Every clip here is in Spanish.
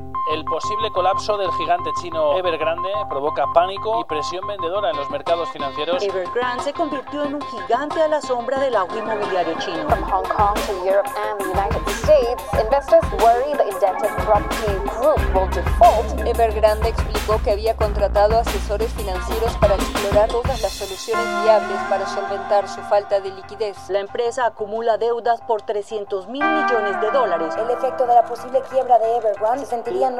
you El posible colapso del gigante chino Evergrande provoca pánico y presión vendedora en los mercados financieros. Evergrande se convirtió en un gigante a la sombra del auge inmobiliario chino. From Hong Kong to Europe and the United States, investors worry the indebted property group will default. Evergrande explicó que había contratado asesores financieros para explorar todas las soluciones viables para solventar su falta de liquidez. La empresa acumula deudas por 300 mil millones de dólares. El efecto de la posible quiebra de Evergrande se sentiría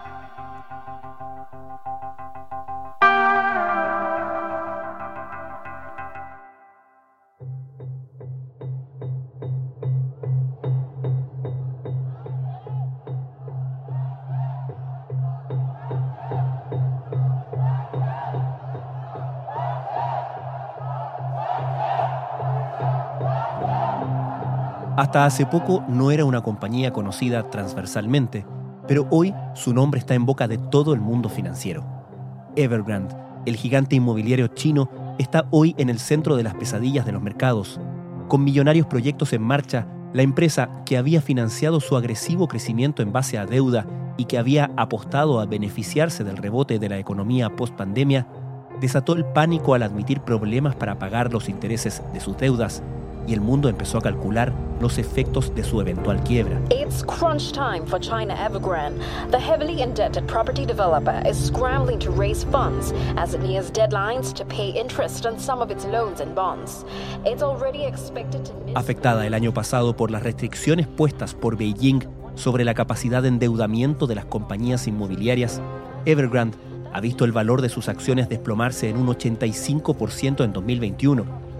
Hasta hace poco no era una compañía conocida transversalmente, pero hoy su nombre está en boca de todo el mundo financiero. Evergrande, el gigante inmobiliario chino, está hoy en el centro de las pesadillas de los mercados. Con millonarios proyectos en marcha, la empresa que había financiado su agresivo crecimiento en base a deuda y que había apostado a beneficiarse del rebote de la economía post-pandemia, desató el pánico al admitir problemas para pagar los intereses de sus deudas y el mundo empezó a calcular los efectos de su eventual quiebra. It's crunch time for China Evergrande. The heavily indebted property developer is scrambling to raise funds as it nears deadlines to pay interest on some of its loans and bonds. It's already expected to miss Afectada el año pasado por las restricciones puestas por Beijing sobre la capacidad de endeudamiento de las compañías inmobiliarias, Evergrande ha visto el valor de sus acciones desplomarse en un 85% en 2021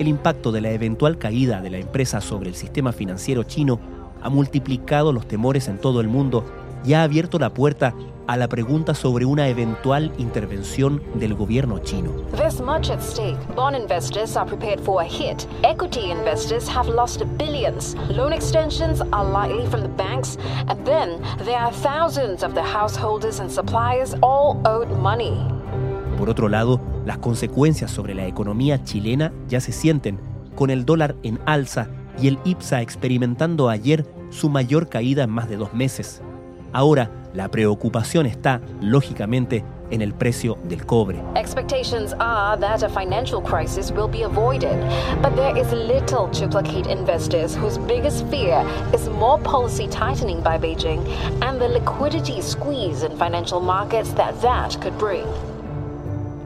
el impacto de la eventual caída de la empresa sobre el sistema financiero chino ha multiplicado los temores en todo el mundo y ha abierto la puerta a la pregunta sobre una eventual intervención del gobierno chino. There's much at stake. Bond investors are prepared for a hit. Equity investors have lost billions. Loan extensions are likely from the banks. And then there are thousands of the householders and suppliers all owed money. Por otro lado, las consecuencias sobre la economía chilena ya se sienten, con el dólar en alza y el IPSA experimentando ayer su mayor caída en más de dos meses. Ahora, la preocupación está, lógicamente, en el precio del cobre. Expectations are that a financial crisis will be avoided, but there is little to placate investors whose biggest fear is more policy tightening by Beijing and the liquidity squeeze in financial markets that that could bring.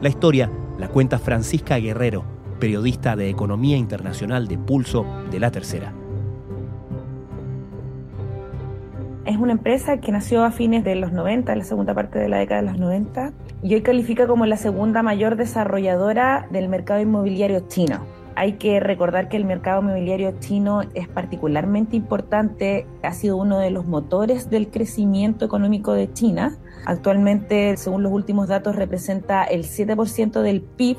La historia la cuenta Francisca Guerrero, periodista de Economía Internacional de Pulso de La Tercera. Es una empresa que nació a fines de los 90, en la segunda parte de la década de los 90, y hoy califica como la segunda mayor desarrolladora del mercado inmobiliario chino. Hay que recordar que el mercado inmobiliario chino es particularmente importante, ha sido uno de los motores del crecimiento económico de China. Actualmente, según los últimos datos, representa el 7% del PIB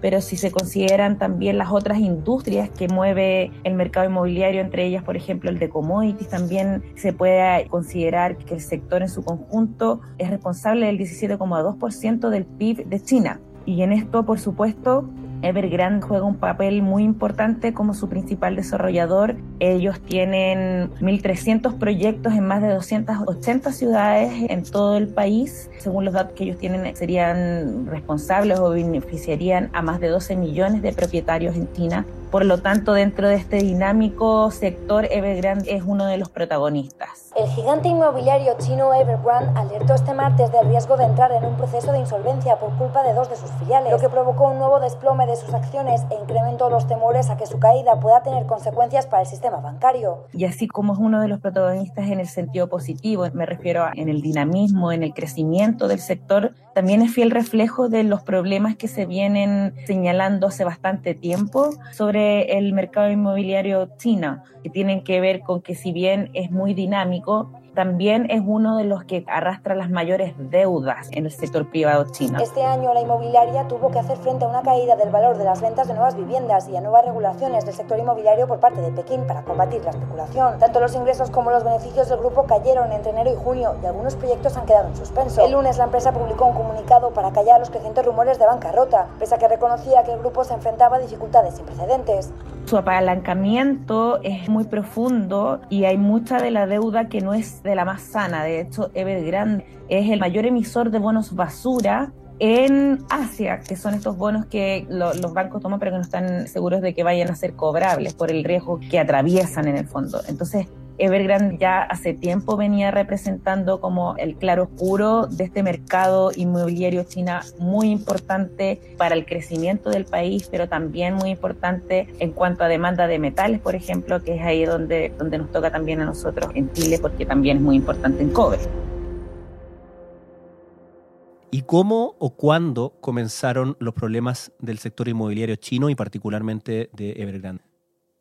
pero si se consideran también las otras industrias que mueve el mercado inmobiliario, entre ellas, por ejemplo, el de commodities, también se puede considerar que el sector en su conjunto es responsable del 17,2% del PIB de China. Y en esto, por supuesto, Evergrande juega un papel muy importante como su principal desarrollador. Ellos tienen 1.300 proyectos en más de 280 ciudades en todo el país. Según los datos que ellos tienen, serían responsables o beneficiarían a más de 12 millones de propietarios en China. Por lo tanto, dentro de este dinámico sector, Evergrande es uno de los protagonistas. El gigante inmobiliario chino Evergrande alertó este martes del riesgo de entrar en un proceso de insolvencia por culpa de dos de sus filiales, lo que provocó un nuevo desplome de sus acciones e incrementó los temores a que su caída pueda tener consecuencias para el sistema bancario. Y así como es uno de los protagonistas en el sentido positivo, me refiero a, en el dinamismo, en el crecimiento del sector, también es fiel reflejo de los problemas que se vienen señalando hace bastante tiempo sobre el mercado inmobiliario chino, que tienen que ver con que si bien es muy dinámico, también es uno de los que arrastra las mayores deudas en el sector privado chino. Este año la inmobiliaria tuvo que hacer frente a una caída del valor de las ventas de nuevas viviendas y a nuevas regulaciones del sector inmobiliario por parte de Pekín para combatir la especulación. Tanto los ingresos como los beneficios del grupo cayeron entre enero y junio y algunos proyectos han quedado en suspenso. El lunes la empresa publicó un comunicado para callar los crecientes rumores de bancarrota, pese a que reconocía que el grupo se enfrentaba a dificultades sin precedentes. Su apalancamiento es muy profundo y hay mucha de la deuda que no es de la más sana. De hecho, Evergrande es el mayor emisor de bonos basura en Asia, que son estos bonos que los bancos toman pero que no están seguros de que vayan a ser cobrables por el riesgo que atraviesan en el fondo. Entonces, Evergrande ya hace tiempo venía representando como el claro oscuro de este mercado inmobiliario china muy importante para el crecimiento del país, pero también muy importante en cuanto a demanda de metales, por ejemplo, que es ahí donde, donde nos toca también a nosotros en Chile, porque también es muy importante en cobre. ¿Y cómo o cuándo comenzaron los problemas del sector inmobiliario chino y particularmente de Evergrande?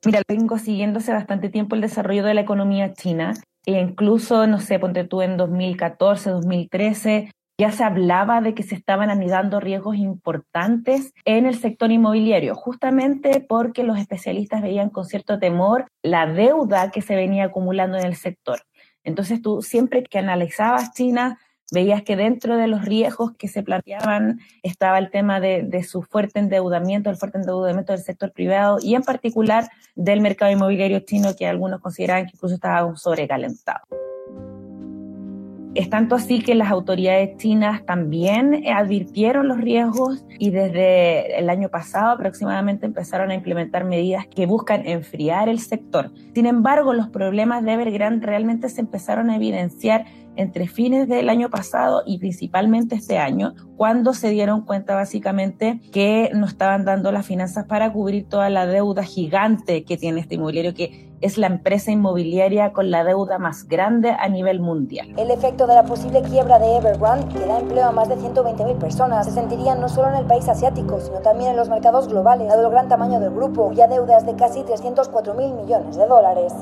Mira, vengo siguiendo hace bastante tiempo el desarrollo de la economía china e incluso, no sé, ponte tú en 2014, 2013, ya se hablaba de que se estaban anidando riesgos importantes en el sector inmobiliario, justamente porque los especialistas veían con cierto temor la deuda que se venía acumulando en el sector. Entonces tú siempre que analizabas China, veías que dentro de los riesgos que se planteaban estaba el tema de, su fuerte endeudamiento, el fuerte endeudamiento del sector privado y en particular del mercado inmobiliario chino que algunos consideraban que incluso estaba sobrecalentado. Es tanto así que las autoridades chinas también advirtieron los riesgos y desde el año pasado aproximadamente empezaron a implementar medidas que buscan enfriar el sector. Sin embargo, los problemas de Evergrande realmente se empezaron a evidenciar entre fines del año pasado y principalmente este año, cuando se dieron cuenta básicamente que no estaban dando las finanzas para cubrir toda la deuda gigante que tiene este inmobiliario, que es la empresa inmobiliaria con la deuda más grande a nivel mundial. El efecto de la posible quiebra de Evergrande, que da empleo a más de 120.000 personas, se sentirían no solo en el país asiático, sino también en los mercados globales, dado el gran tamaño del grupo, y a deudas de casi 304.000 millones de dólares.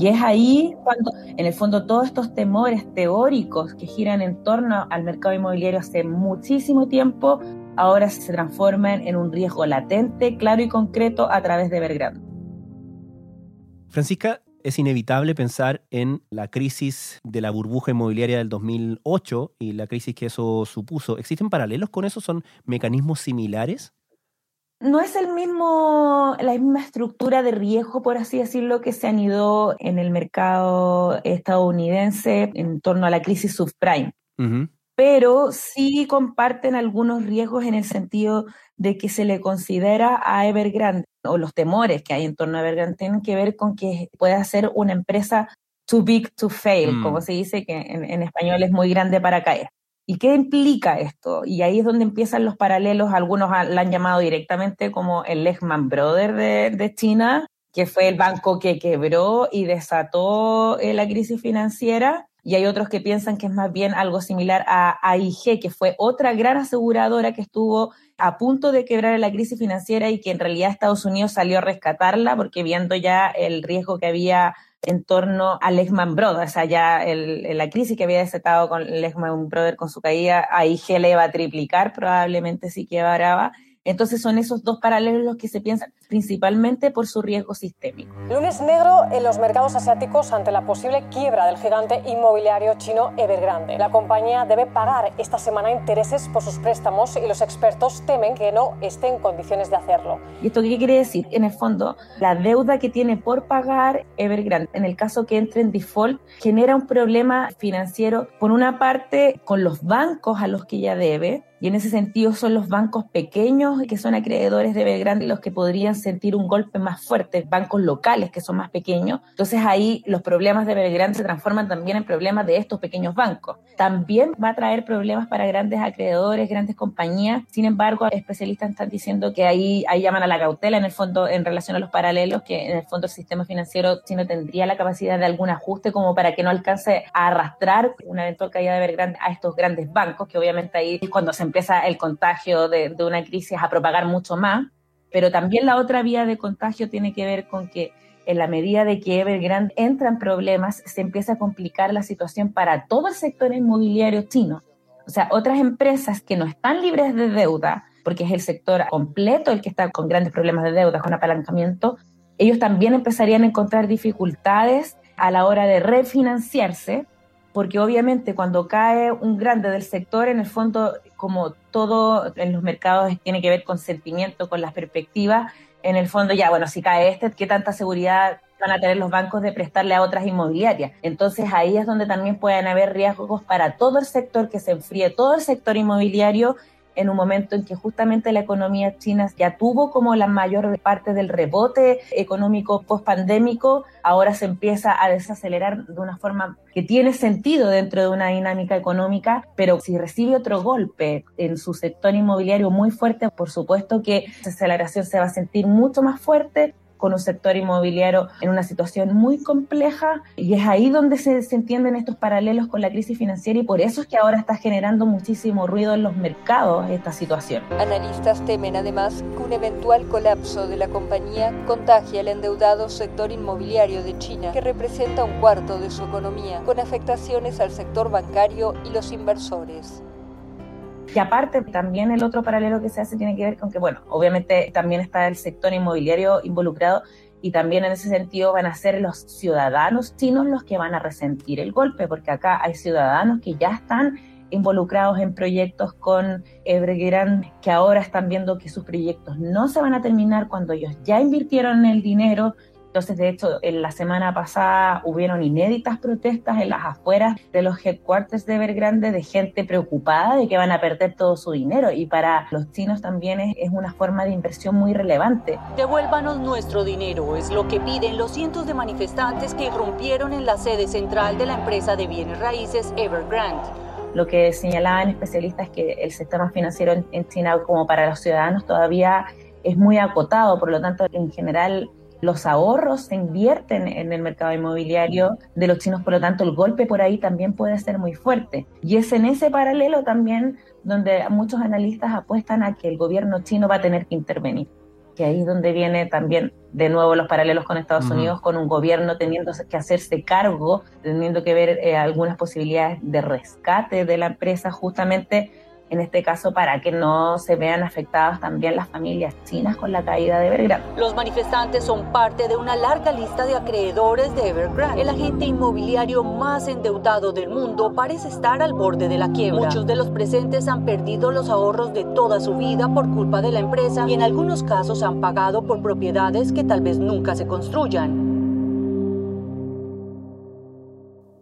Y es ahí cuando, en el fondo, todos estos temores teóricos que giran en torno al mercado inmobiliario hace muchísimo tiempo, ahora se transforman en un riesgo latente, claro y concreto a través de Evergrande. Francisca, es inevitable pensar en la crisis de la burbuja inmobiliaria del 2008 y la crisis que eso supuso. ¿Existen paralelos con eso? ¿Son mecanismos similares? No es el mismo, la misma estructura de riesgo, por así decirlo, que se han ido en el mercado estadounidense en torno a la crisis subprime. Pero sí comparten algunos riesgos en el sentido de que se le considera a Evergrande, o los temores que hay en torno a Evergrande, tienen que ver con que pueda ser una empresa too big to fail, mm. como se dice, que en español es muy grande para caer. ¿Y qué implica esto? Y ahí es donde empiezan los paralelos, algunos la han llamado directamente como el Lehman Brothers de, China, que fue el banco que quebró y desató eh, la crisis financiera. Y hay otros que piensan que es más bien algo similar a AIG, que fue otra gran aseguradora que estuvo a punto de quebrar la crisis financiera y que en realidad Estados Unidos salió a rescatarla porque viendo ya el riesgo que había en torno a Lehman Brothers, ya el, la crisis que había desatado con Lehman Brothers con su caída, ahí le iba a triplicar, probablemente sí quebraba. Entonces son esos dos paralelos los que se piensan principalmente por su riesgo sistémico. Lunes negro en los mercados asiáticos ante la posible quiebra del gigante inmobiliario chino Evergrande. La compañía debe pagar esta semana intereses por sus préstamos y los expertos temen que no esté en condiciones de hacerlo. ¿Y esto qué quiere decir? En el fondo, la deuda que tiene por pagar Evergrande, en el caso que entre en default, genera un problema financiero, por una parte, con los bancos a los que ya debe, y en ese sentido son los bancos pequeños que son acreedores de Evergrande los que podrían sentir un golpe más fuerte, bancos locales que son más pequeños. Entonces ahí los problemas de Evergrande se transforman también en problemas de estos pequeños bancos. También va a traer problemas para grandes acreedores, grandes compañías. Sin embargo, especialistas están diciendo que ahí, ahí llaman a la cautela en el fondo en relación a los paralelos, que en el fondo el sistema financiero chino tendría la capacidad de algún ajuste como para que no alcance a arrastrar una eventual caída de Evergrande a estos grandes bancos, que obviamente ahí es cuando se empieza el contagio de, una crisis a propagar mucho más, pero también la otra vía de contagio tiene que ver con que en la medida de que Evergrande entra en problemas, se empieza a complicar la situación para todo el sector inmobiliario chino. O sea, otras empresas que no están libres de deuda, porque es el sector completo el que está con grandes problemas de deuda, con apalancamiento, ellos también empezarían a encontrar dificultades a la hora de refinanciarse, porque obviamente cuando cae un grande del sector, en el fondo, como todo en los mercados tiene que ver con sentimiento, con las perspectivas, en el fondo ya, bueno, si cae este, ¿qué tanta seguridad van a tener los bancos de prestarle a otras inmobiliarias? Entonces ahí es donde también pueden haber riesgos para todo el sector, que se enfríe todo el sector inmobiliario en un momento en que justamente la economía china ya tuvo como la mayor parte del rebote económico post-pandémico, ahora se empieza a desacelerar de una forma que tiene sentido dentro de una dinámica económica, pero si recibe otro golpe en su sector inmobiliario muy fuerte, por supuesto que esa aceleración se va a sentir mucho más fuerte con un sector inmobiliario en una situación muy compleja y es ahí donde se, se, entienden estos paralelos con la crisis financiera y por eso es que ahora está generando muchísimo ruido en los mercados esta situación. Analistas temen además que un eventual colapso de la compañía contagie al endeudado sector inmobiliario de China, que representa un cuarto de su economía, con afectaciones al sector bancario y los inversores. Y aparte, también el otro paralelo que se hace tiene que ver con que, bueno, obviamente también está el sector inmobiliario involucrado y también en ese sentido van a ser los ciudadanos chinos los que van a resentir el golpe, porque acá hay ciudadanos que ya están involucrados en proyectos con Evergrande, que ahora están viendo que sus proyectos no se van a terminar cuando ellos ya invirtieron el dinero, entonces, de hecho, en la semana pasada hubieron inéditas protestas en las afueras de los headquarters de Evergrande de gente preocupada de que van a perder todo su dinero y para los chinos también es, es una forma de inversión muy relevante. Devuélvanos nuestro dinero, es lo que piden los cientos de manifestantes que irrumpieron en la sede central de la empresa de bienes raíces Evergrande. Lo que señalaban especialistas es que el sistema financiero en, en China como para los ciudadanos todavía es muy acotado, por lo tanto, en general los ahorros se invierten en el mercado inmobiliario de los chinos, por lo tanto el golpe por ahí también puede ser muy fuerte. Y es en ese paralelo también donde muchos analistas apuestan a que el gobierno chino va a tener que intervenir. Que ahí es donde viene también de nuevo los paralelos con Estados Unidos, con un gobierno teniendo que hacerse cargo, teniendo que ver eh, algunas posibilidades de rescate de la empresa justamente en este caso para que no se vean afectadas también las familias chinas con la caída de Evergrande. Los manifestantes son parte de una larga lista de acreedores de Evergrande. El agente inmobiliario más endeudado del mundo parece estar al borde de la quiebra. Muchos de los presentes han perdido los ahorros de toda su vida por culpa de la empresa y en algunos casos han pagado por propiedades que tal vez nunca se construyan.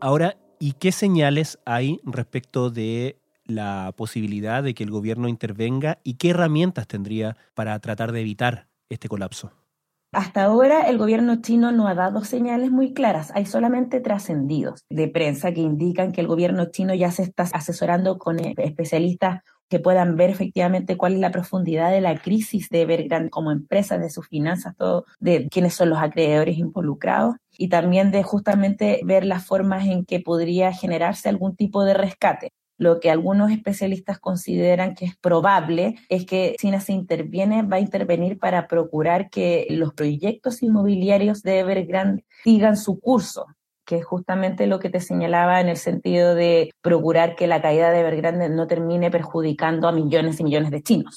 Ahora, ¿y qué señales hay respecto de la posibilidad de que el gobierno intervenga y qué herramientas tendría para tratar de evitar este colapso? Hasta ahora el gobierno chino no ha dado señales muy claras, hay solamente trascendidos de prensa que indican que el gobierno chino ya se está asesorando con eh, especialistas que puedan ver efectivamente cuál es la profundidad de la crisis de Evergrande como empresa, de sus finanzas, de quiénes son los acreedores involucrados y también de justamente ver las formas en que podría generarse algún tipo de rescate. Lo que algunos especialistas consideran que es probable es que China se interviene, va a intervenir para procurar que los proyectos inmobiliarios de Evergrande sigan su curso, que es justamente lo que te señalaba en el sentido de procurar que la caída de Evergrande no termine perjudicando a millones y millones de chinos.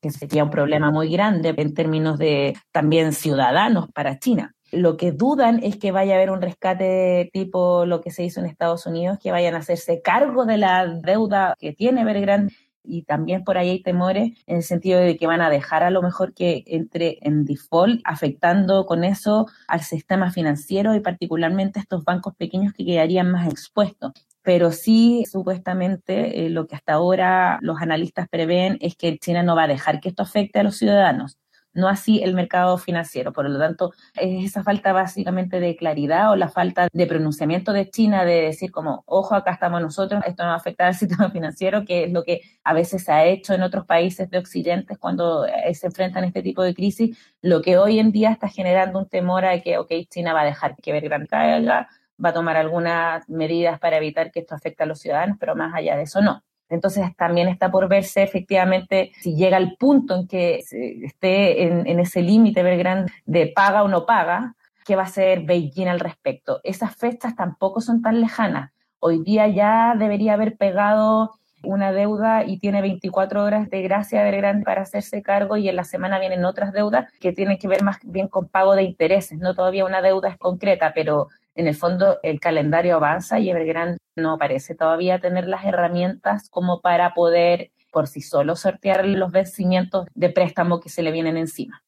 que sería un problema muy grande en términos de también ciudadanos para China. Lo que dudan es que vaya a haber un rescate tipo lo que se hizo en Estados Unidos, que vayan a hacerse cargo de la deuda que tiene Evergrande y también por ahí hay temores en el sentido de que van a dejar a lo mejor que entre en default, afectando con eso al sistema financiero y particularmente a estos bancos pequeños que quedarían más expuestos. Pero sí, supuestamente, eh, lo que hasta ahora los analistas prevén es que China no va a dejar que esto afecte a los ciudadanos no así el mercado financiero. Por lo tanto, es esa falta básicamente de claridad o la falta de pronunciamiento de China de decir como, ojo, acá estamos nosotros, esto no va a afectar al sistema financiero, que es lo que a veces se ha hecho en otros países de Occidente cuando eh, se enfrentan a este tipo de crisis, lo que hoy en día está generando un temor a que, ok, China va a dejar que Evergrande caiga, va a tomar algunas medidas para evitar que esto afecte a los ciudadanos, pero más allá de eso no. Entonces también está por verse efectivamente si llega al punto en que esté en, ese límite grande de paga o no paga, qué va a hacer Beijing al respecto. Esas fechas tampoco son tan lejanas. Hoy día ya debería haber pegado una deuda y tiene 24 horas de gracia del grande para hacerse cargo y en la semana vienen otras deudas que tienen que ver más bien con pago de intereses. No todavía una deuda es concreta, pero en el fondo el calendario avanza y Evergrande no parece todavía tener las herramientas como para poder por sí solo sortear los vencimientos de préstamo que se le vienen encima.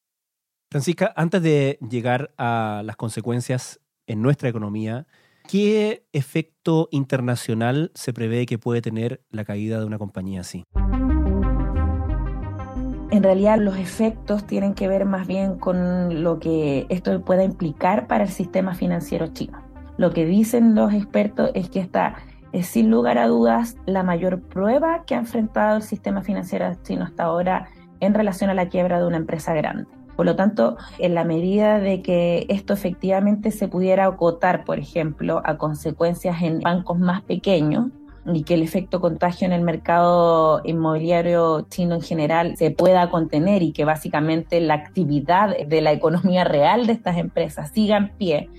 Francisca, antes de llegar a las consecuencias en nuestra economía, ¿qué efecto internacional se prevé que puede tener la caída de una compañía así? En realidad los efectos tienen que ver más bien con lo que esto pueda implicar para el sistema financiero chino. Lo que dicen los expertos es que esta es sin lugar a dudas la mayor prueba que ha enfrentado el sistema financiero chino hasta ahora en relación a la quiebra de una empresa grande. Por lo tanto, en la medida de que esto efectivamente se pudiera acotar, por ejemplo, a consecuencias en bancos más pequeños, y que el efecto contagio en el mercado inmobiliario chino en general se pueda contener y que básicamente la actividad de la economía real de estas empresas siga en pie,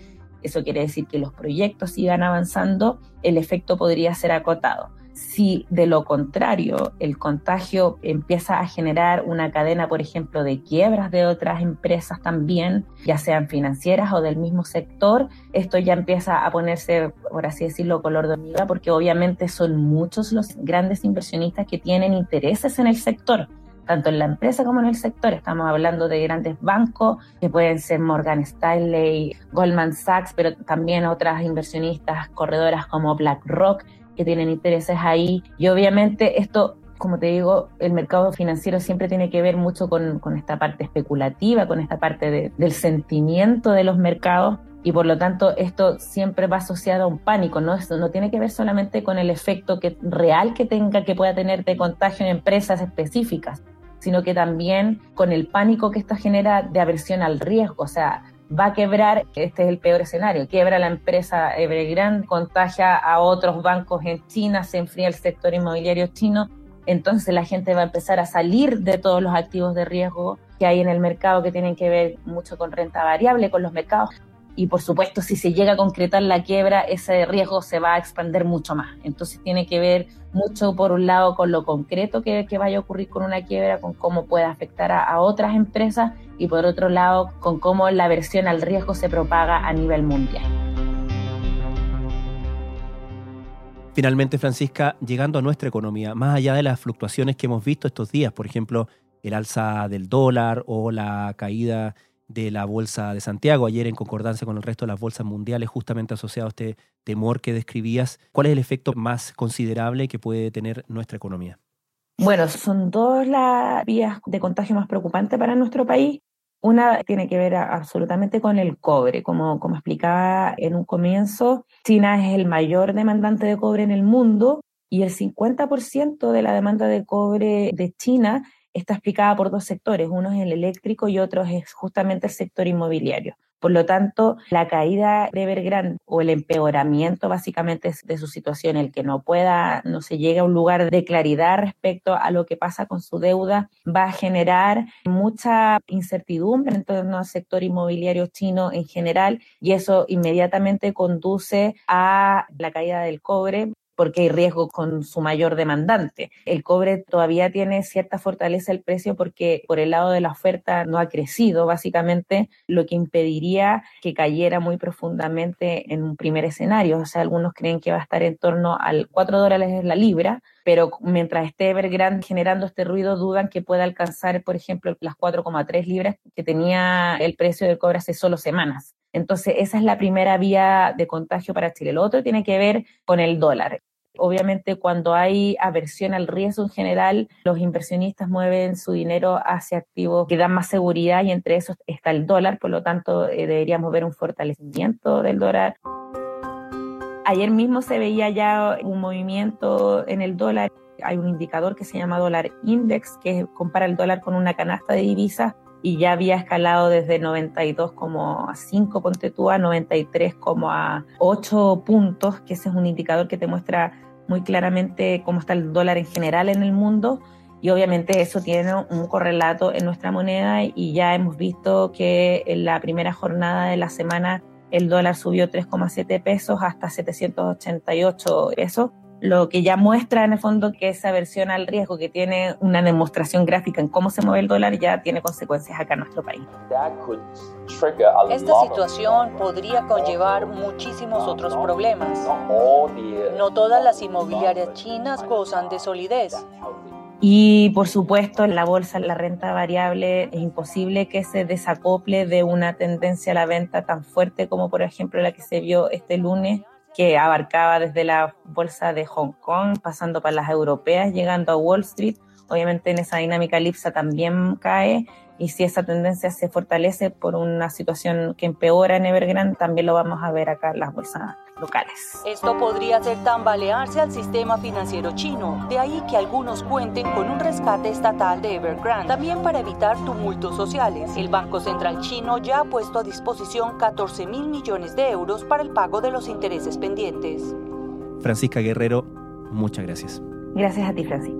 eso quiere decir que los proyectos sigan avanzando, el efecto podría ser acotado. Si de lo contrario el contagio empieza a generar una cadena, por ejemplo, de quiebras de otras empresas también, ya sean financieras o del mismo sector, esto ya empieza a ponerse, por así decirlo, color de hormiga, porque obviamente son muchos los grandes inversionistas que tienen intereses en el sector tanto en la empresa como en el sector. Estamos hablando de grandes bancos, que pueden ser Morgan Stanley, Goldman Sachs, pero también otras inversionistas corredoras como BlackRock, que tienen intereses ahí. Y obviamente esto, como te digo, el mercado financiero siempre tiene que ver mucho con, con esta parte especulativa, con esta parte del sentimiento de los mercados. Y por lo tanto, esto siempre va asociado a un pánico, ¿no? Esto no tiene que ver solamente con el efecto que, real que tenga, que pueda tener de contagio en empresas específicas, sino que también con el pánico que esto genera de aversión al riesgo. O sea, va a quebrar, este es el peor escenario, quiebra la empresa Evergrande, contagia a otros bancos en China, se enfría el sector inmobiliario chino, entonces la gente va a empezar a salir de todos los activos de riesgo que hay en el mercado que tienen que ver mucho con renta variable, con los mercados. Y por supuesto, si se llega a concretar la quiebra, ese riesgo se va a expandir mucho más. Entonces tiene que ver mucho, por un lado, con lo concreto que, vaya a ocurrir con una quiebra, con cómo puede afectar a, a otras empresas y por otro lado con cómo la aversión al riesgo se propaga a nivel mundial. Finalmente, Francisca, llegando a nuestra economía, más allá de las fluctuaciones que hemos visto estos días, por ejemplo, el alza del dólar o la caída de la bolsa de Santiago, ayer en concordancia con el resto de las bolsas mundiales, justamente asociado a este temor que describías, ¿cuál es el efecto más considerable que puede tener nuestra economía? Bueno, son dos las vías de contagio más preocupantes para nuestro país. Una tiene que ver absolutamente con el cobre. Como, como explicaba en un comienzo, China es el mayor demandante de cobre en el mundo y el 50% de la demanda de cobre de China está explicada por dos sectores. Uno es el eléctrico y otro es justamente el sector inmobiliario. Por lo tanto, la caída de Evergrande o el empeoramiento básicamente de su situación, el que no pueda, no se llegue a un lugar de claridad respecto a lo que pasa con su deuda, va a generar mucha incertidumbre en torno al sector inmobiliario chino en general y eso inmediatamente conduce a la caída del cobre, porque hay riesgo con su mayor demandante. El cobre todavía tiene cierta fortaleza el precio porque por el lado de la oferta no ha crecido, básicamente, lo que impediría que cayera muy profundamente en un primer escenario. O sea, algunos creen que va a estar en torno al 4 dólares la libra, pero mientras esté Evergrande generando este ruido, dudan que pueda alcanzar, por ejemplo, las 4,3 libras que tenía el precio del cobre hace solo semanas. Entonces, esa es la primera vía de contagio para Chile. Lo otro tiene que ver con el dólar. Obviamente, cuando hay aversión al riesgo en general, los inversionistas mueven su dinero hacia activos que dan más seguridad y entre esos está el dólar, por lo tanto, eh, deberíamos ver un fortalecimiento del dólar. Ayer mismo se veía ya un movimiento en el dólar. Hay un indicador que se llama dólar index, que compara el dólar con una canasta de divisas y ya había escalado desde 92,5 ponte tú a 93,8 puntos, que ese es un indicador que te muestra muy claramente cómo está el dólar en general en el mundo. Y obviamente eso tiene un correlato en nuestra moneda y ya hemos visto que en la primera jornada de la semana el dólar subió 3,7 pesos hasta 788 pesos, lo que ya muestra en el fondo que esa versión al riesgo que tiene una demostración gráfica en cómo se mueve el dólar ya tiene consecuencias acá en nuestro país. Esta situación podría conllevar muchísimos otros problemas. No todas las inmobiliarias chinas gozan de solidez. Y por supuesto, en la bolsa, la renta variable, es imposible que se desacople de una tendencia a la venta tan fuerte como por ejemplo la que se vio este lunes, que abarcaba desde la bolsa de Hong Kong, pasando para las europeas, llegando a Wall Street. Obviamente en esa dinámica Lipsa también cae y si esa tendencia se fortalece por una situación que empeora en Evergrande, también lo vamos a ver acá en las bolsas locales. Esto podría hacer tambalearse al sistema financiero chino, de ahí que algunos cuenten con un rescate estatal de Evergrande, también para evitar tumultos sociales. El Banco Central chino ya ha puesto a disposición 14 mil millones de euros para el pago de los intereses pendientes. Francisca Guerrero, muchas gracias. Gracias a ti, Francisco.